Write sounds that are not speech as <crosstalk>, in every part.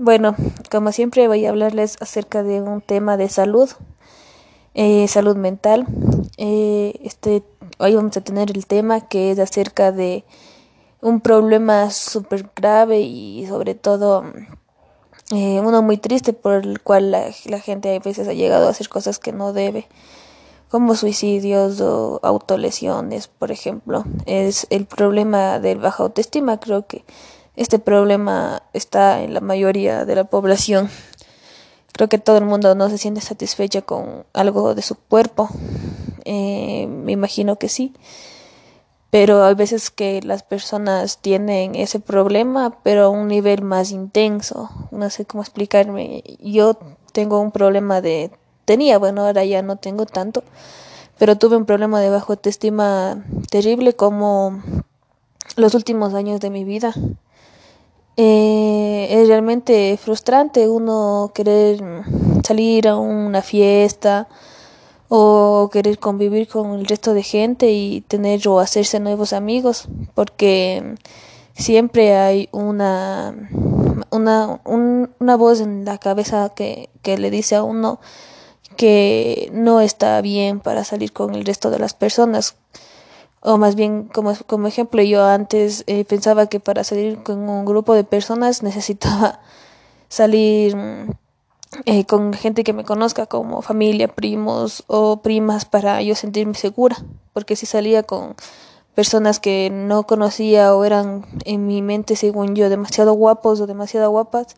Bueno, como siempre voy a hablarles acerca de un tema de salud, eh, salud mental. Eh, este, hoy vamos a tener el tema que es acerca de un problema súper grave y sobre todo eh, uno muy triste por el cual la, la gente a veces ha llegado a hacer cosas que no debe como suicidios o autolesiones, por ejemplo. Es el problema del baja autoestima, creo que este problema está en la mayoría de la población. Creo que todo el mundo no se siente satisfecha con algo de su cuerpo. Eh, me imagino que sí. Pero hay veces que las personas tienen ese problema, pero a un nivel más intenso. No sé cómo explicarme. Yo tengo un problema de... Tenía, bueno, ahora ya no tengo tanto. Pero tuve un problema de bajo autoestima terrible como los últimos años de mi vida. Eh, es realmente frustrante uno querer salir a una fiesta o querer convivir con el resto de gente y tener o hacerse nuevos amigos porque siempre hay una una, una voz en la cabeza que, que le dice a uno que no está bien para salir con el resto de las personas o más bien como, como ejemplo yo antes eh, pensaba que para salir con un grupo de personas <laughs> necesitaba salir eh, con gente que me conozca como familia, primos o primas para yo sentirme segura, porque si salía con personas que no conocía o eran en mi mente según yo demasiado guapos o demasiado guapas,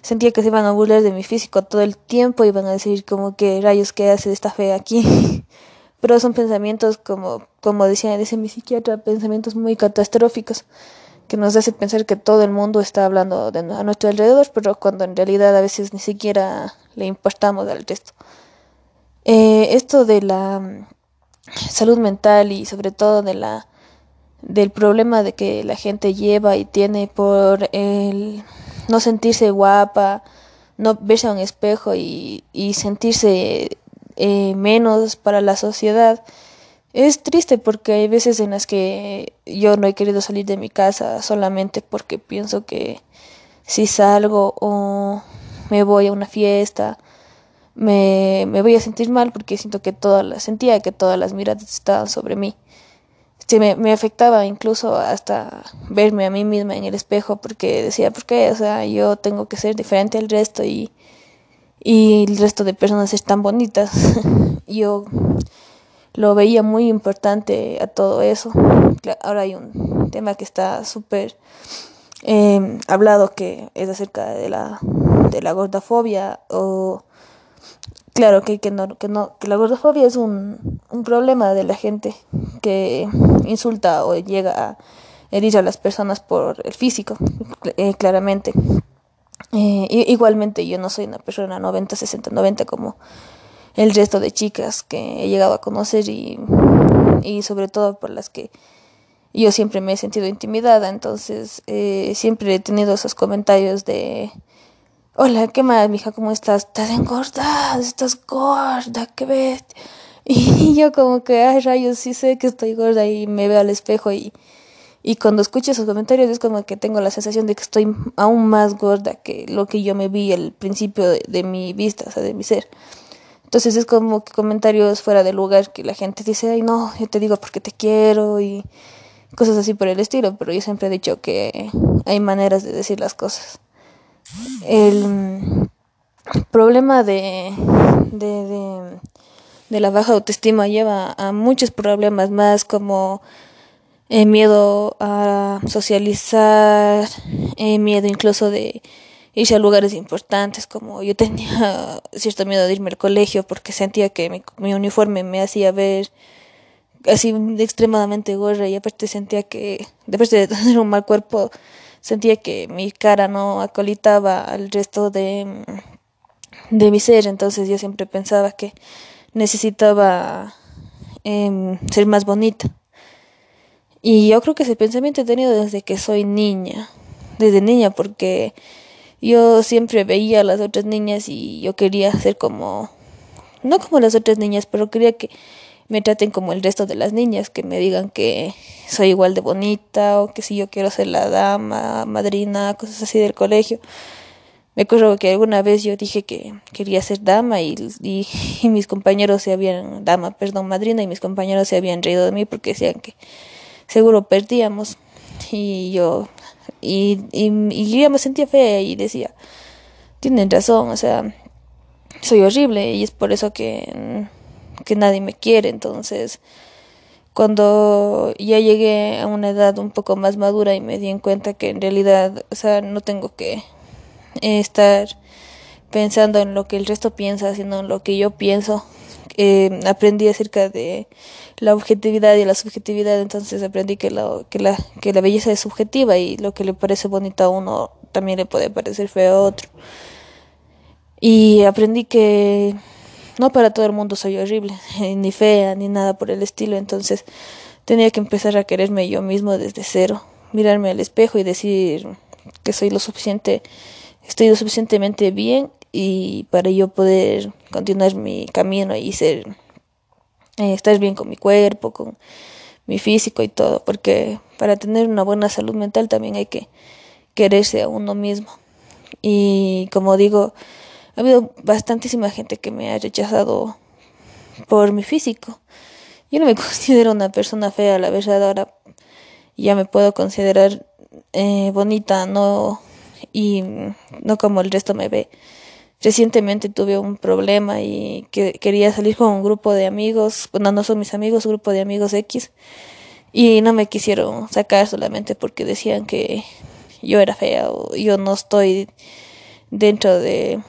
sentía que se iban a burlar de mi físico todo el tiempo, iban a decir como que rayos que hace esta fe aquí. <laughs> pero son pensamientos como, como decía, dice mi psiquiatra, pensamientos muy catastróficos que nos hace pensar que todo el mundo está hablando de, a nuestro alrededor, pero cuando en realidad a veces ni siquiera le importamos al resto. Eh, esto de la mm, salud mental y sobre todo de la del problema de que la gente lleva y tiene por el no sentirse guapa, no verse a un espejo y, y sentirse eh, menos para la sociedad. Es triste porque hay veces en las que yo no he querido salir de mi casa solamente porque pienso que si salgo o me voy a una fiesta, me, me voy a sentir mal porque siento que todas las, sentía que todas las miradas estaban sobre mí. Me, me afectaba incluso hasta verme a mí misma en el espejo porque decía, ¿por qué? O sea, yo tengo que ser diferente al resto y y el resto de personas están bonitas. <laughs> Yo lo veía muy importante a todo eso. Ahora hay un tema que está súper eh, hablado que es acerca de la, de la gordofobia o claro que, que, no, que, no, que la gordofobia es un, un problema de la gente que insulta o llega a herir a las personas por el físico, eh, claramente. Eh, igualmente yo no soy una persona 90, 60, 90 como el resto de chicas que he llegado a conocer y, y sobre todo por las que yo siempre me he sentido intimidada, entonces eh, siempre he tenido esos comentarios de, hola, ¿qué más, mija? ¿Cómo estás? Estás engordada, estás gorda, ¿qué ves? <laughs> Y yo como que, ay, rayos, sí sé que estoy gorda y me veo al espejo y y cuando escucho esos comentarios es como que tengo la sensación de que estoy aún más gorda que lo que yo me vi al principio de, mi vista, o sea, de mi ser. Entonces es como que comentarios fuera de lugar que la gente dice, ay no, yo te digo porque te quiero y cosas así por el estilo, pero yo siempre he dicho que hay maneras de decir las cosas. El problema de, de, de, de la baja autoestima lleva a muchos problemas más como eh, miedo a socializar, eh, miedo incluso de irse a lugares importantes, como yo tenía <laughs> cierto miedo de irme al colegio porque sentía que mi, uniforme me hacía ver así extremadamente gorra y aparte sentía que, después de <laughs> tener un mal cuerpo, sentía que mi cara no acolitaba al resto de, de mi ser, entonces yo siempre pensaba que necesitaba eh, ser más bonita. Y yo creo que ese pensamiento he tenido desde que soy niña, desde niña, porque yo siempre veía a las otras niñas y yo quería ser como, no como las otras niñas, pero quería que me traten como el resto de las niñas, que me digan que soy igual de bonita o que si yo quiero ser la dama, madrina, cosas así del colegio. Me acuerdo que alguna vez yo dije que quería ser dama y, mis compañeros se habían, dama, perdón, madrina, y mis compañeros se habían reído de mí porque decían que seguro perdíamos. Y yo, y, y, y yo me sentía fea y decía, tienen razón, o sea, soy horrible y es por eso que, que nadie me quiere. Entonces, cuando ya llegué a una edad un poco más madura y me di en cuenta que en realidad, o sea, no tengo que estar pensando en lo que el resto piensa, sino en lo que yo pienso. Eh, aprendí acerca de la objetividad y la subjetividad, entonces aprendí que, lo, que, la, que la belleza es subjetiva y lo que le parece bonito a uno también le puede parecer feo a otro. Y aprendí que no para todo el mundo soy horrible, <laughs> ni fea, ni nada por el estilo, entonces tenía que empezar a quererme yo mismo desde cero, mirarme al espejo y decir que soy lo suficiente estoy lo suficientemente bien y para yo poder continuar mi camino y ser eh, estar bien con mi cuerpo, con mi físico y todo, porque para tener una buena salud mental también hay que quererse a uno mismo. Y como digo, ha habido bastantísima gente que me ha rechazado por mi físico. Yo no me <laughs> considero una persona fea, la verdad, ahora ya me puedo considerar eh, bonita, no y no como el resto me ve. Recientemente tuve un problema y que quería salir con un grupo de amigos, bueno, no son mis amigos, un grupo de amigos X, y no me quisieron sacar solamente porque decían que yo era fea o yo no estoy dentro de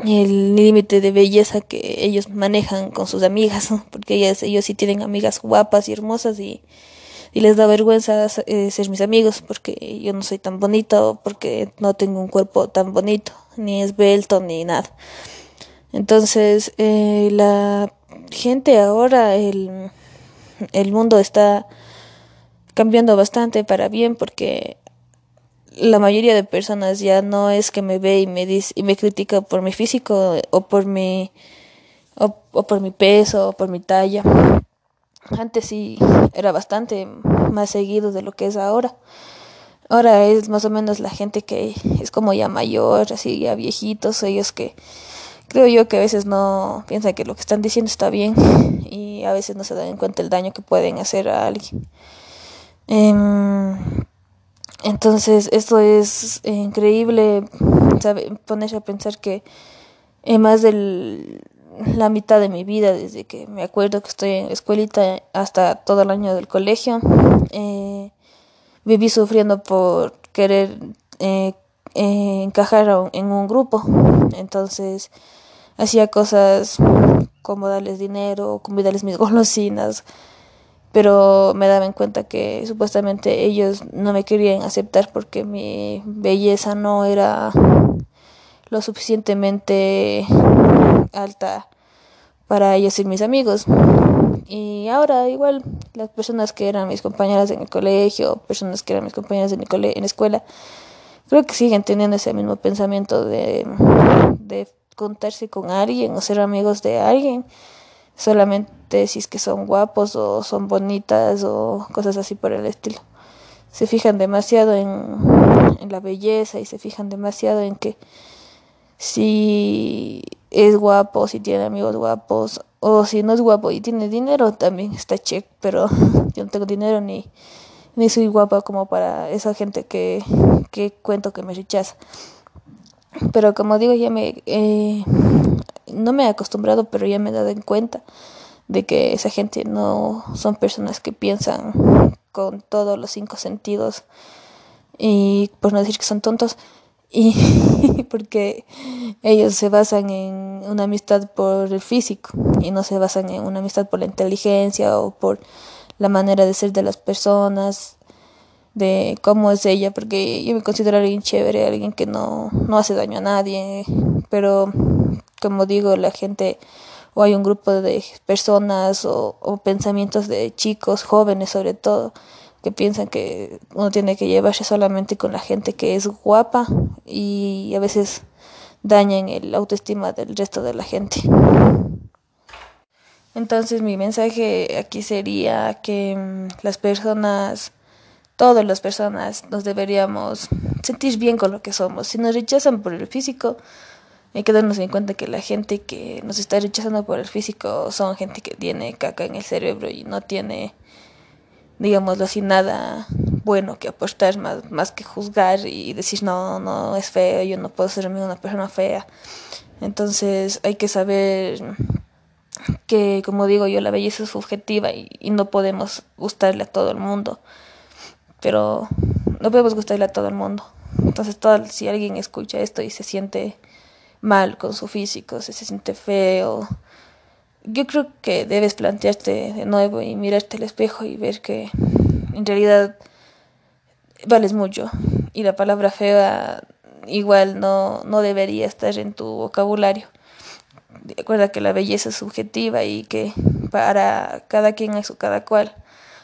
el límite de belleza que ellos manejan con sus amigas, porque ellas, ellos sí tienen amigas guapas y hermosas y y les da vergüenza eh, ser mis amigos porque yo no soy tan bonita o porque no tengo un cuerpo tan bonito, ni esbelto, ni nada. Entonces, eh, la gente ahora, el, el mundo está cambiando bastante para bien porque la mayoría de personas ya no es que me ve y me dice y me critica por mi físico o por mi o por mi peso o por mi talla antes sí era bastante más seguido de lo que es ahora. Ahora es más o menos la gente que es como ya mayor, así ya viejitos, ellos que creo yo que a veces no piensan que lo que están diciendo está bien y a veces no se dan cuenta el daño que pueden hacer a alguien. Em, entonces, esto es increíble sabe, ponerse a pensar que más del la mitad de mi vida, desde que me acuerdo que estoy en escuelita hasta todo el año del colegio. Eh, viví sufriendo por querer eh, eh, encajar en un grupo. Entonces hacía cosas como darles dinero, como darles mis <laughs> golosinas, pero me daba en cuenta que supuestamente ellos no me querían aceptar porque mi belleza no era lo suficientemente alta para ellos y mis amigos. Y ahora igual las personas que eran mis compañeras en el colegio, personas que eran mis compañeras en, el en la escuela, creo que siguen teniendo ese mismo pensamiento de, de contarse con alguien o ser amigos de alguien, solamente si es que son guapos o son bonitas o cosas así por el estilo. Se fijan demasiado en, en la belleza y se fijan demasiado en que si es guapo, si tiene amigos guapos, o si no es guapo y tiene dinero, también está check, pero <laughs> yo no tengo dinero ni, ni soy guapa como para esa gente que, que cuento que me rechaza. Pero como digo, ya me... Eh, no me he acostumbrado, pero ya me he dado en cuenta de que esa gente no son personas que piensan con todos los cinco sentidos y por no decir que son tontos, y <laughs> porque ellos se basan en una amistad por el físico y no se basan en una amistad por la inteligencia o por la manera de ser de las personas, de cómo es ella, porque yo me considero alguien chévere, alguien que no, no hace daño a nadie, pero como digo, la gente o hay un grupo de personas o, o pensamientos de chicos, jóvenes sobre todo, que piensan que uno tiene que llevarse solamente con la gente que es guapa y a veces dañan el autoestima del resto de la gente. Entonces mi mensaje aquí sería que mm, las personas todas las personas nos deberíamos sentir bien con lo que somos. Si nos rechazan por el físico, hay que darnos en cuenta que la gente que nos está rechazando por el físico son gente que tiene caca en el cerebro y no tiene, digámoslo así, nada bueno que aportar más, más que juzgar y decir no, no es feo, yo no puedo ser una persona fea. Entonces hay que saber que, como digo yo, la belleza es subjetiva y, y no podemos gustarle a todo el mundo. Pero no podemos gustarle a todo el mundo. Entonces, si alguien escucha esto y se siente mal con su físico, se, se siente feo, yo creo que debes plantearte de nuevo y mirarte al espejo y ver que en realidad vales mucho. Y la palabra fea igual no, no debería estar en tu vocabulario. Recuerda que la belleza es subjetiva y que para cada quien es cada cual.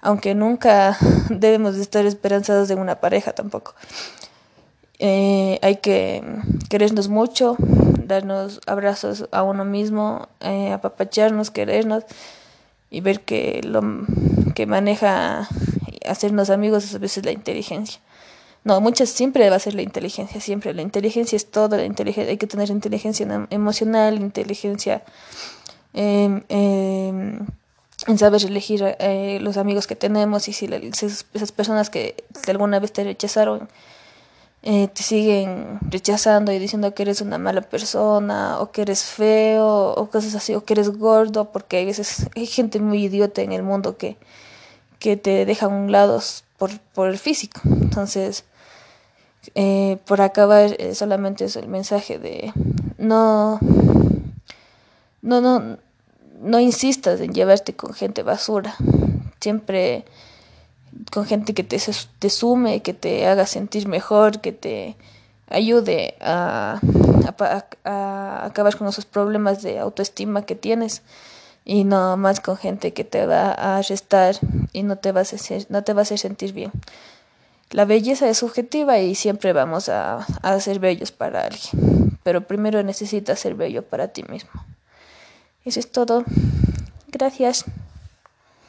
Aunque nunca <laughs> debemos de estar esperanzados en una pareja tampoco. Eh, hay que querernos mucho, darnos abrazos a uno mismo, eh, apapacharnos, querernos y ver que lo que maneja hacernos amigos es a veces la inteligencia. No, muchas siempre va a ser la inteligencia, siempre. La inteligencia es todo, la inteligencia, hay que tener inteligencia emocional, inteligencia em, em, en saber elegir eh, los amigos que tenemos y si, esas personas que alguna vez te rechazaron eh, te siguen rechazando y diciendo que eres una mala persona o que eres feo o cosas así o que eres gordo porque hay veces hay gente muy idiota en el mundo que, que te deja a un lado por, por el físico. Entonces eh, por acabar eh, solamente es el mensaje de no no no no insistas en llevarte con gente basura. Siempre con gente que te, te sume, que te haga sentir mejor, que te ayude a, acabar con esos problemas de autoestima que tienes y no más con gente que te va a arrestar y no te, vas a hacer, no te a sentir bien. La belleza es subjetiva y siempre vamos a, a ser bellos para alguien, pero primero necesitas ser bello para ti mismo. Eso es todo. Gracias.